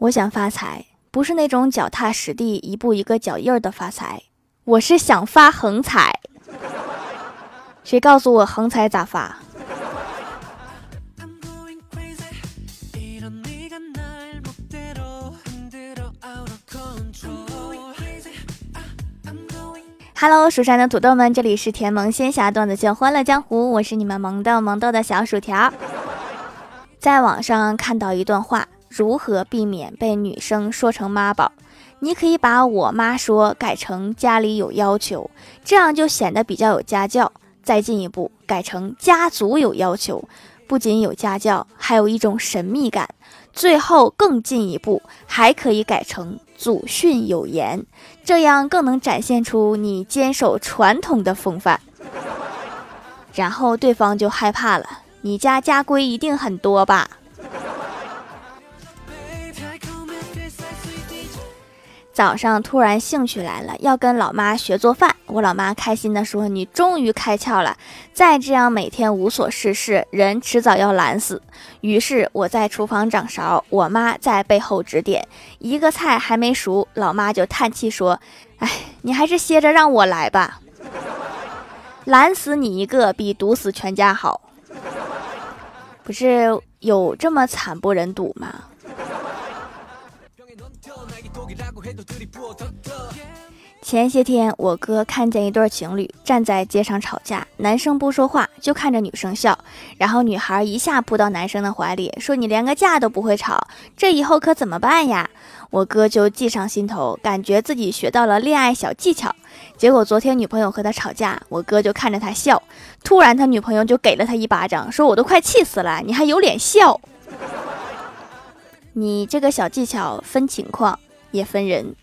我想发财，不是那种脚踏实地、一步一个脚印儿的发财，我是想发横财。谁告诉我横财咋发？Hello，蜀山的土豆们，这里是甜萌仙侠段子秀《欢乐江湖》，我是你们萌豆萌豆的小薯条。在网上看到一段话，如何避免被女生说成妈宝？你可以把我妈说改成家里有要求，这样就显得比较有家教。再进一步，改成家族有要求，不仅有家教，还有一种神秘感。最后更进一步，还可以改成祖训有言，这样更能展现出你坚守传统的风范。然后对方就害怕了，你家家规一定很多吧？早上突然兴趣来了，要跟老妈学做饭。我老妈开心地说：“你终于开窍了，再这样每天无所事事，人迟早要懒死。”于是我在厨房掌勺，我妈在背后指点。一个菜还没熟，老妈就叹气说：“哎，你还是歇着让我来吧，懒死你一个比毒死全家好。”不是有这么惨不忍睹吗？前些天，我哥看见一对情侣站在街上吵架，男生不说话，就看着女生笑，然后女孩一下扑到男生的怀里，说：“你连个架都不会吵，这以后可怎么办呀？”我哥就记上心头，感觉自己学到了恋爱小技巧。结果昨天女朋友和他吵架，我哥就看着他笑，突然他女朋友就给了他一巴掌，说：“我都快气死了，你还有脸笑？你这个小技巧分情况。”也分人。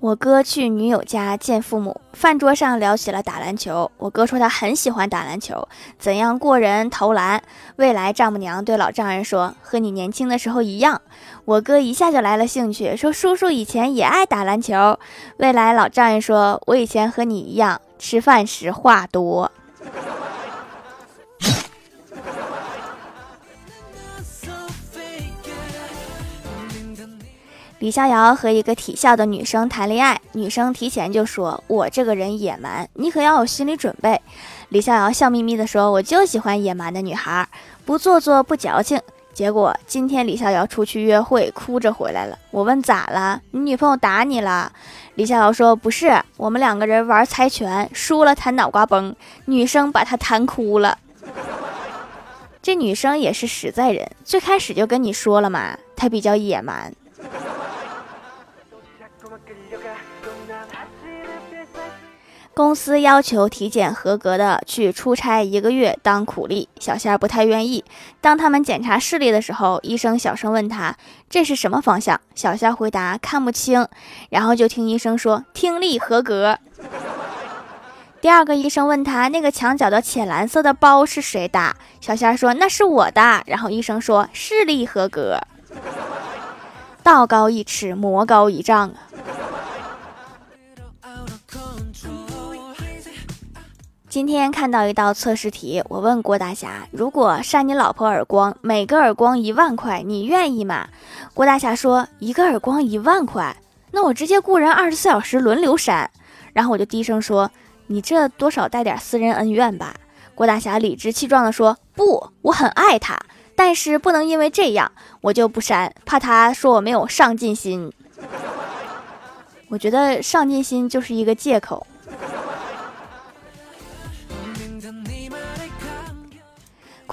我哥去女友家见父母，饭桌上聊起了打篮球。我哥说他很喜欢打篮球，怎样过人、投篮。未来丈母娘对老丈人说：“和你年轻的时候一样。”我哥一下就来了兴趣，说：“叔叔以前也爱打篮球。”未来老丈人说：“我以前和你一样，吃饭时话多。”李逍遥和一个体校的女生谈恋爱，女生提前就说：“我这个人野蛮，你可要有心理准备。”李逍遥笑眯眯地说：“我就喜欢野蛮的女孩，不做作不矫情。”结果今天李逍遥出去约会，哭着回来了。我问咋了？你女朋友打你了？李逍遥说：“不是，我们两个人玩猜拳，输了弹脑瓜崩，女生把他弹哭了。”这女生也是实在人，最开始就跟你说了嘛，她比较野蛮。公司要求体检合格的去出差一个月当苦力，小仙儿不太愿意。当他们检查视力的时候，医生小声问他：“这是什么方向？”小仙儿回答：“看不清。”然后就听医生说：“听力合格。”第二个医生问他：“那个墙角的浅蓝色的包是谁的？”小仙儿说：“那是我的。”然后医生说：“视力合格。”道高一尺，魔高一丈啊！今天看到一道测试题，我问郭大侠：“如果扇你老婆耳光，每个耳光一万块，你愿意吗？”郭大侠说：“一个耳光一万块，那我直接雇人二十四小时轮流扇。”然后我就低声说：“你这多少带点私人恩怨吧？”郭大侠理直气壮地说：“不，我很爱他，但是不能因为这样我就不扇，怕他说我没有上进心。我觉得上进心就是一个借口。”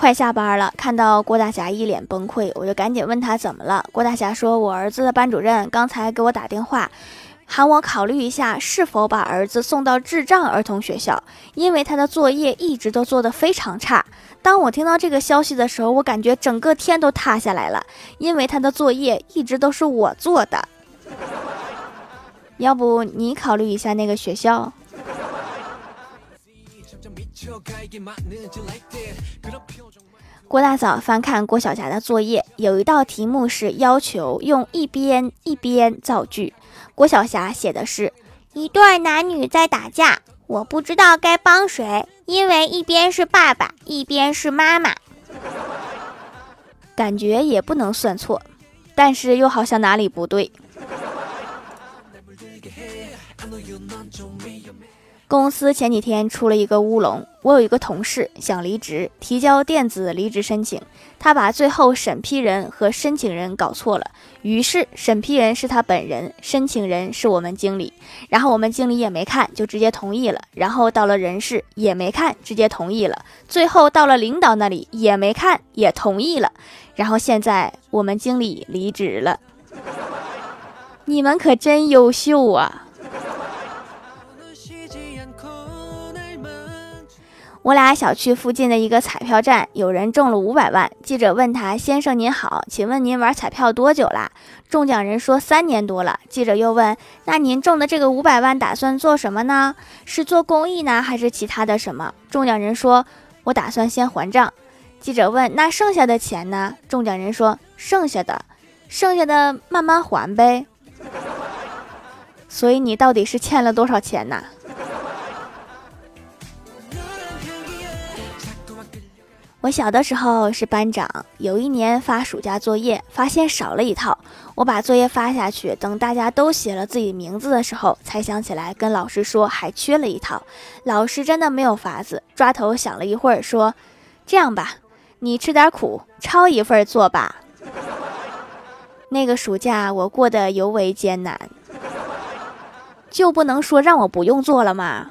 快下班了，看到郭大侠一脸崩溃，我就赶紧问他怎么了。郭大侠说：“我儿子的班主任刚才给我打电话，喊我考虑一下是否把儿子送到智障儿童学校，因为他的作业一直都做得非常差。”当我听到这个消息的时候，我感觉整个天都塌下来了，因为他的作业一直都是我做的。要不你考虑一下那个学校？郭大嫂翻看郭晓霞的作业，有一道题目是要求用一边一边造句。郭晓霞写的是：一对男女在打架，我不知道该帮谁，因为一边是爸爸，一边是妈妈。感觉也不能算错，但是又好像哪里不对。公司前几天出了一个乌龙，我有一个同事想离职，提交电子离职申请，他把最后审批人和申请人搞错了，于是审批人是他本人，申请人是我们经理，然后我们经理也没看就直接同意了，然后到了人事也没看直接同意了，最后到了领导那里也没看也同意了，然后现在我们经理离职了，你们可真优秀啊！我俩小区附近的一个彩票站，有人中了五百万。记者问他：“先生您好，请问您玩彩票多久啦？”中奖人说：“三年多了。”记者又问：“那您中的这个五百万打算做什么呢？是做公益呢，还是其他的什么？”中奖人说：“我打算先还账。”记者问：“那剩下的钱呢？”中奖人说：“剩下的，剩下的慢慢还呗。”所以你到底是欠了多少钱呢？我小的时候是班长，有一年发暑假作业，发现少了一套。我把作业发下去，等大家都写了自己名字的时候，才想起来跟老师说还缺了一套。老师真的没有法子，抓头想了一会儿，说：“这样吧，你吃点苦，抄一份做吧。”那个暑假我过得尤为艰难，就不能说让我不用做了吗？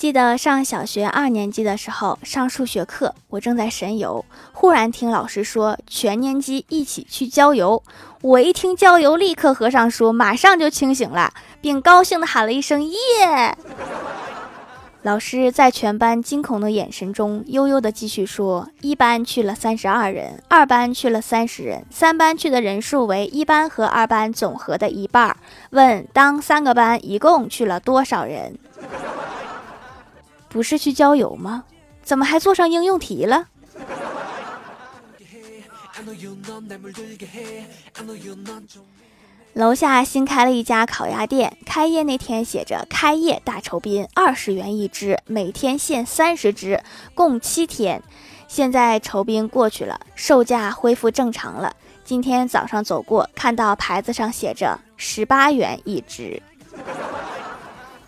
记得上小学二年级的时候，上数学课，我正在神游，忽然听老师说全年级一起去郊游。我一听郊游，立刻合上书，马上就清醒了，并高兴地喊了一声耶。老师在全班惊恐的眼神中，悠悠地继续说：一班去了三十二人，二班去了三十人，三班去的人数为一班和二班总和的一半。问当三个班一共去了多少人？不是去郊游吗？怎么还做上应用题了？楼下新开了一家烤鸭店，开业那天写着“开业大酬宾，二十元一只，每天限三十只，共七天”。现在酬宾过去了，售价恢复正常了。今天早上走过，看到牌子上写着十八元一只。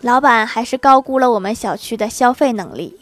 老板还是高估了我们小区的消费能力。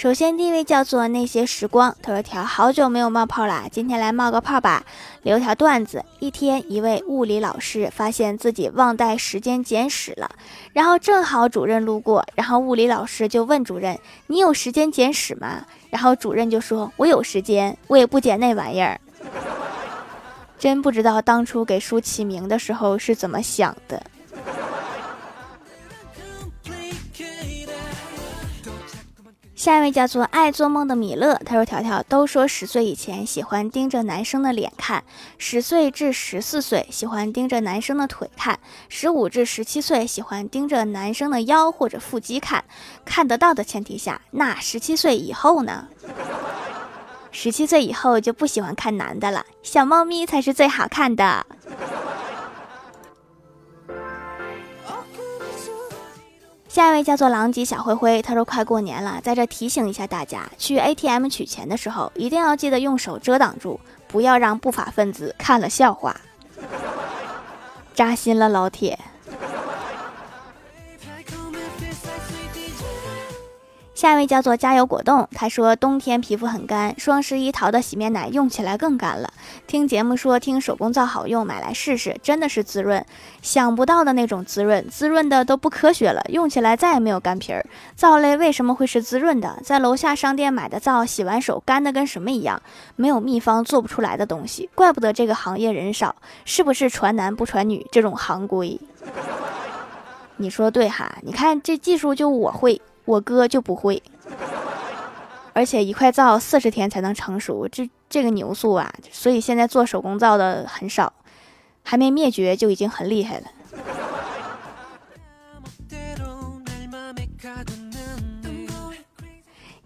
首先，第一位叫做那些时光，他说：“条好久没有冒泡啦，今天来冒个泡吧。”留条段子：一天，一位物理老师发现自己忘带时间简史了，然后正好主任路过，然后物理老师就问主任：“你有时间简史吗？”然后主任就说：“我有时间，我也不捡那玩意儿。”真不知道当初给书起名的时候是怎么想的。下一位叫做爱做梦的米勒，他说：“条条都说十岁以前喜欢盯着男生的脸看，十岁至十四岁喜欢盯着男生的腿看，十五至十七岁喜欢盯着男生的腰或者腹肌看。看得到的前提下，那十七岁以后呢？十七岁以后就不喜欢看男的了，小猫咪才是最好看的。”下一位叫做狼藉小灰灰，他说快过年了，在这提醒一下大家，去 ATM 取钱的时候，一定要记得用手遮挡住，不要让不法分子看了笑话。扎心了，老铁。下一位叫做加油果冻，他说冬天皮肤很干，双十一淘的洗面奶用起来更干了。听节目说听手工皂好用，买来试试，真的是滋润，想不到的那种滋润，滋润的都不科学了，用起来再也没有干皮儿。皂类为什么会是滋润的？在楼下商店买的皂，洗完手干的跟什么一样，没有秘方做不出来的东西，怪不得这个行业人少，是不是传男不传女这种行规？你说对哈？你看这技术就我会，我哥就不会，而且一块皂四十天才能成熟，这这个牛素啊！所以现在做手工皂的很少，还没灭绝就已经很厉害了。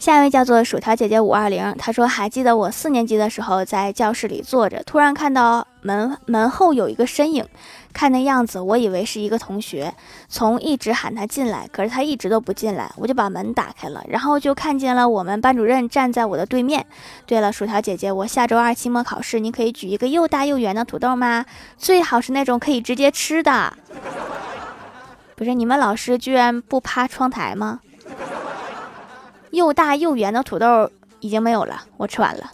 下一位叫做薯条姐姐五二零，她说还记得我四年级的时候在教室里坐着，突然看到门门后有一个身影，看那样子我以为是一个同学，从一直喊他进来，可是他一直都不进来，我就把门打开了，然后就看见了我们班主任站在我的对面。对了，薯条姐姐，我下周二期末考试，你可以举一个又大又圆的土豆吗？最好是那种可以直接吃的。不是你们老师居然不趴窗台吗？又大又圆的土豆已经没有了，我吃完了。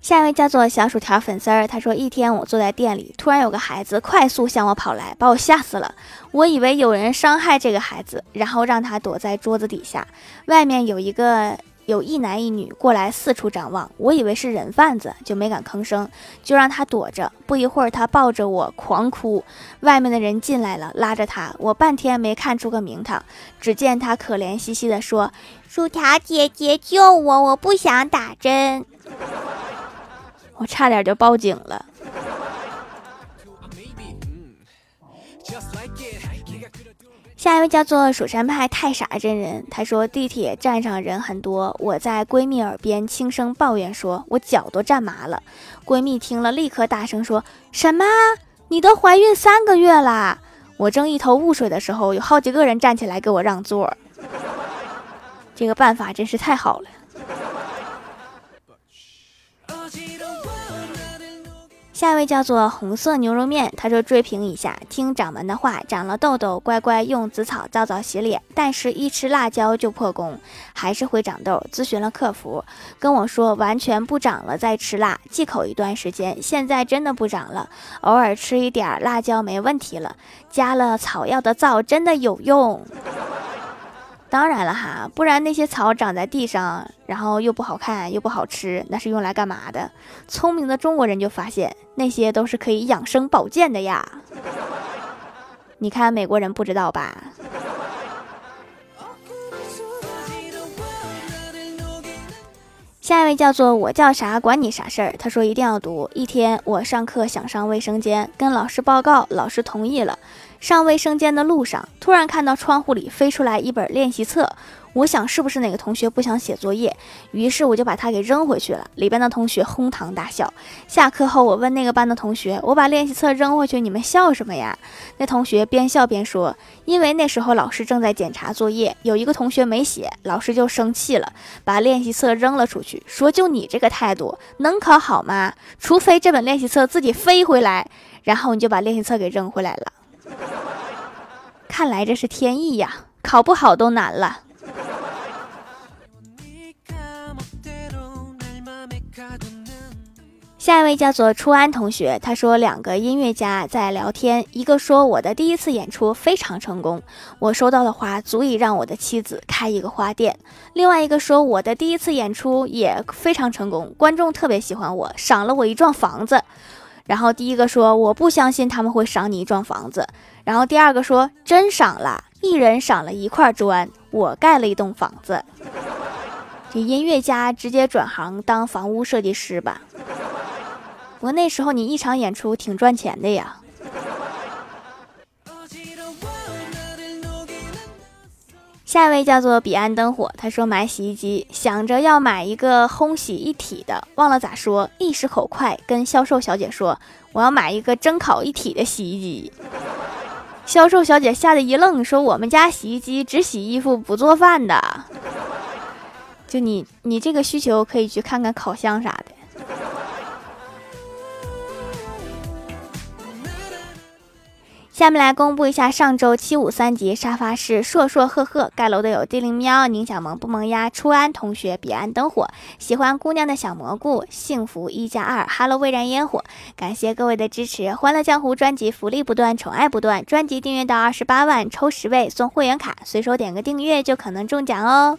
下一位叫做小薯条粉丝儿，他说：“一天我坐在店里，突然有个孩子快速向我跑来，把我吓死了。我以为有人伤害这个孩子，然后让他躲在桌子底下。外面有一个。”有一男一女过来四处张望，我以为是人贩子，就没敢吭声，就让他躲着。不一会儿，他抱着我狂哭。外面的人进来了，拉着他，我半天没看出个名堂。只见他可怜兮兮地说：“薯条姐姐救我，我不想打针。”我差点就报警了。下一位叫做蜀山派太傻真人，他说地铁站上人很多，我在闺蜜耳边轻声抱怨说：“我脚都站麻了。”闺蜜听了，立刻大声说：“什么？你都怀孕三个月啦？”我正一头雾水的时候，有好几个人站起来给我让座，这个办法真是太好了。下一位叫做红色牛肉面，他说追评一下，听掌门的话，长了痘痘，乖乖用紫草皂皂洗脸，但是一吃辣椒就破功，还是会长痘。咨询了客服，跟我说完全不长了，再吃辣忌口一段时间，现在真的不长了，偶尔吃一点辣椒没问题了，加了草药的皂真的有用。当然了哈，不然那些草长在地上，然后又不好看又不好吃，那是用来干嘛的？聪明的中国人就发现，那些都是可以养生保健的呀。你看美国人不知道吧？下一位叫做我叫啥管你啥事儿。他说一定要读。一天我上课想上卫生间，跟老师报告，老师同意了。上卫生间的路上，突然看到窗户里飞出来一本练习册。我想是不是哪个同学不想写作业，于是我就把它给扔回去了。里边的同学哄堂大笑。下课后，我问那个班的同学：“我把练习册扔回去，你们笑什么呀？”那同学边笑边说：“因为那时候老师正在检查作业，有一个同学没写，老师就生气了，把练习册扔了出去，说就你这个态度，能考好吗？除非这本练习册自己飞回来，然后你就把练习册给扔回来了。看来这是天意呀，考不好都难了。”下一位叫做初安同学，他说两个音乐家在聊天，一个说我的第一次演出非常成功，我收到的花足以让我的妻子开一个花店；另外一个说我的第一次演出也非常成功，观众特别喜欢我，赏了我一幢房子。然后第一个说我不相信他们会赏你一幢房子，然后第二个说真赏了，一人赏了一块砖，我盖了一栋房子。这音乐家直接转行当房屋设计师吧。不过那时候你一场演出挺赚钱的呀。下一位叫做彼岸灯火，他说买洗衣机，想着要买一个烘洗一体的，忘了咋说，一时口快，跟销售小姐说我要买一个蒸烤一体的洗衣机。销售小姐吓得一愣，说我们家洗衣机只洗衣服不做饭的。就你你这个需求可以去看看烤箱啥的。下面来公布一下上周七五三级沙发是硕硕赫赫盖楼的有地灵喵、宁小萌不萌呀、初安同学、彼岸灯火、喜欢姑娘的小蘑菇、幸福一加二、Hello 未燃烟火，感谢各位的支持！欢乐江湖专辑福利不断，宠爱不断，专辑订阅到二十八万抽十位送会员卡，随手点个订阅就可能中奖哦。